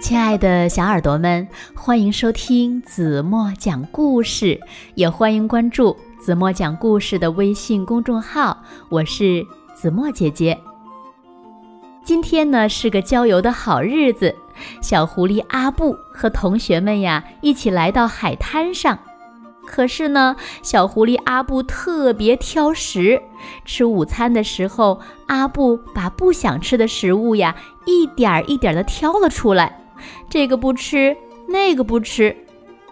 亲爱的小耳朵们，欢迎收听子墨讲故事，也欢迎关注子墨讲故事的微信公众号。我是子墨姐姐。今天呢是个郊游的好日子，小狐狸阿布和同学们呀一起来到海滩上。可是呢，小狐狸阿布特别挑食。吃午餐的时候，阿布把不想吃的食物呀一点儿一点儿的挑了出来。这个不吃，那个不吃，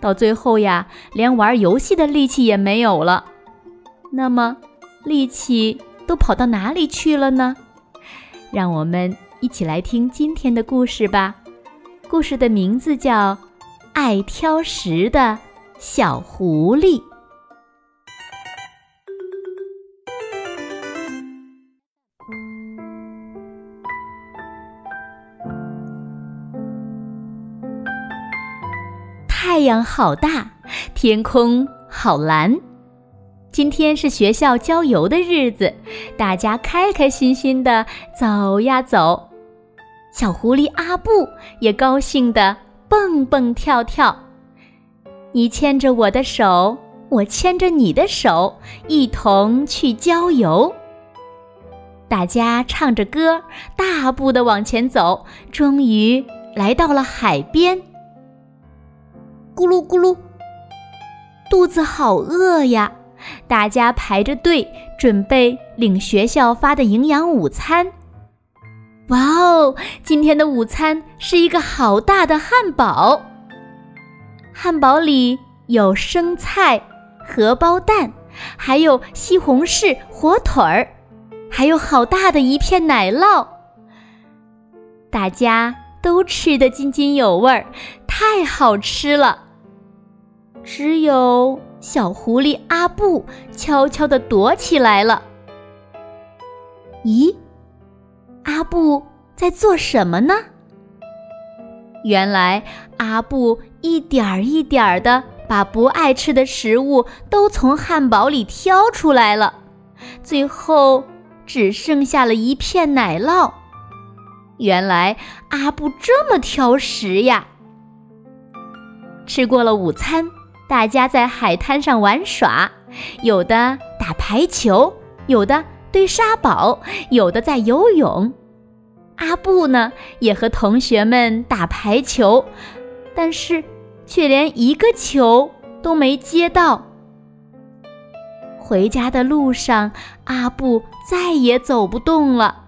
到最后呀，连玩游戏的力气也没有了。那么，力气都跑到哪里去了呢？让我们一起来听今天的故事吧。故事的名字叫《爱挑食的小狐狸》。太阳好大，天空好蓝。今天是学校郊游的日子，大家开开心心的走呀走。小狐狸阿布也高兴的蹦蹦跳跳。你牵着我的手，我牵着你的手，一同去郊游。大家唱着歌，大步的往前走，终于来到了海边。咕噜咕噜，肚子好饿呀！大家排着队准备领学校发的营养午餐。哇哦，今天的午餐是一个好大的汉堡。汉堡里有生菜、荷包蛋，还有西红柿、火腿儿，还有好大的一片奶酪。大家都吃得津津有味儿，太好吃了。只有小狐狸阿布悄悄地躲起来了。咦，阿布在做什么呢？原来阿布一点儿一点儿的把不爱吃的食物都从汉堡里挑出来了，最后只剩下了一片奶酪。原来阿布这么挑食呀！吃过了午餐。大家在海滩上玩耍，有的打排球，有的堆沙堡，有的在游泳。阿布呢，也和同学们打排球，但是却连一个球都没接到。回家的路上，阿布再也走不动了。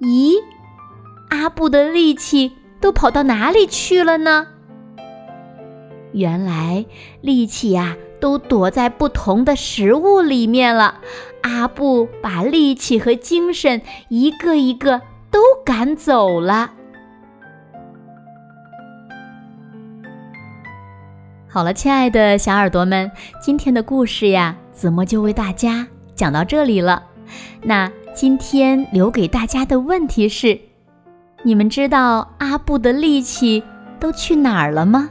咦，阿布的力气都跑到哪里去了呢？原来力气呀，都躲在不同的食物里面了。阿布把力气和精神一个一个都赶走了。好了，亲爱的小耳朵们，今天的故事呀，子墨就为大家讲到这里了。那今天留给大家的问题是：你们知道阿布的力气都去哪儿了吗？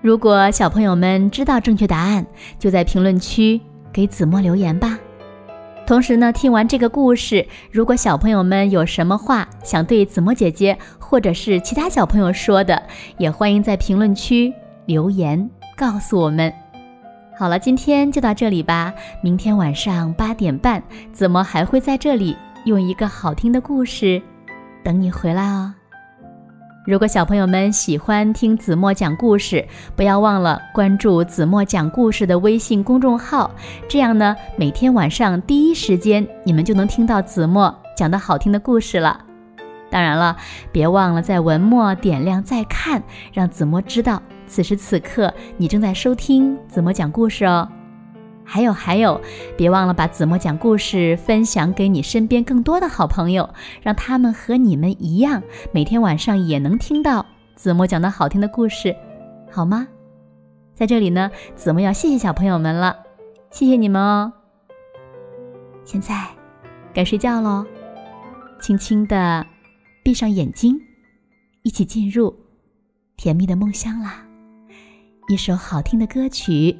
如果小朋友们知道正确答案，就在评论区给子墨留言吧。同时呢，听完这个故事，如果小朋友们有什么话想对子墨姐姐或者是其他小朋友说的，也欢迎在评论区留言告诉我们。好了，今天就到这里吧。明天晚上八点半，子墨还会在这里用一个好听的故事等你回来哦。如果小朋友们喜欢听子墨讲故事，不要忘了关注子墨讲故事的微信公众号，这样呢，每天晚上第一时间你们就能听到子墨讲的好听的故事了。当然了，别忘了在文末点亮再看，让子墨知道此时此刻你正在收听子墨讲故事哦。还有还有，别忘了把子墨讲故事分享给你身边更多的好朋友，让他们和你们一样，每天晚上也能听到子墨讲的好听的故事，好吗？在这里呢，子墨要谢谢小朋友们了，谢谢你们哦。现在该睡觉喽，轻轻的闭上眼睛，一起进入甜蜜的梦乡啦。一首好听的歌曲，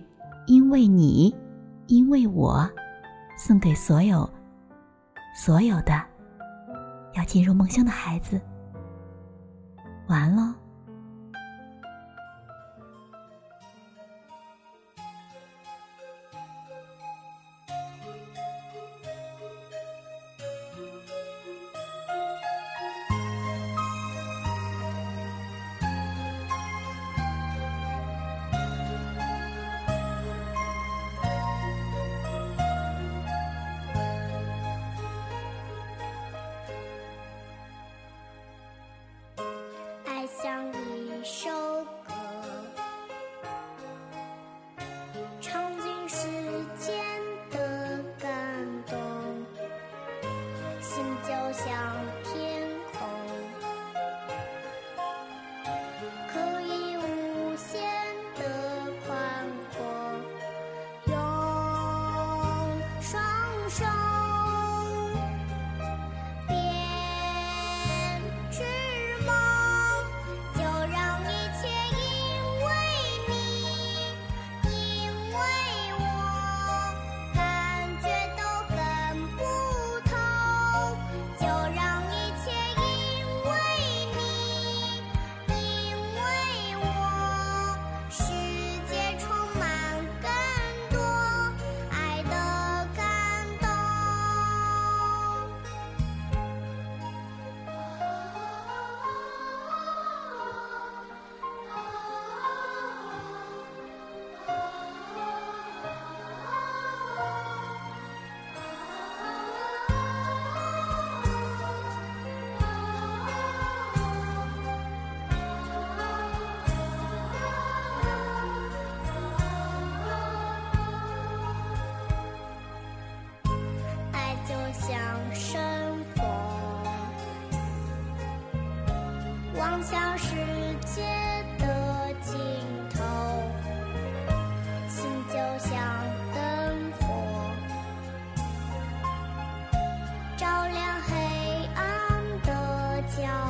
因为你。因为我，送给所有、所有的要进入梦乡的孩子。晚安向世界的尽头，心就像灯火，照亮黑暗的角。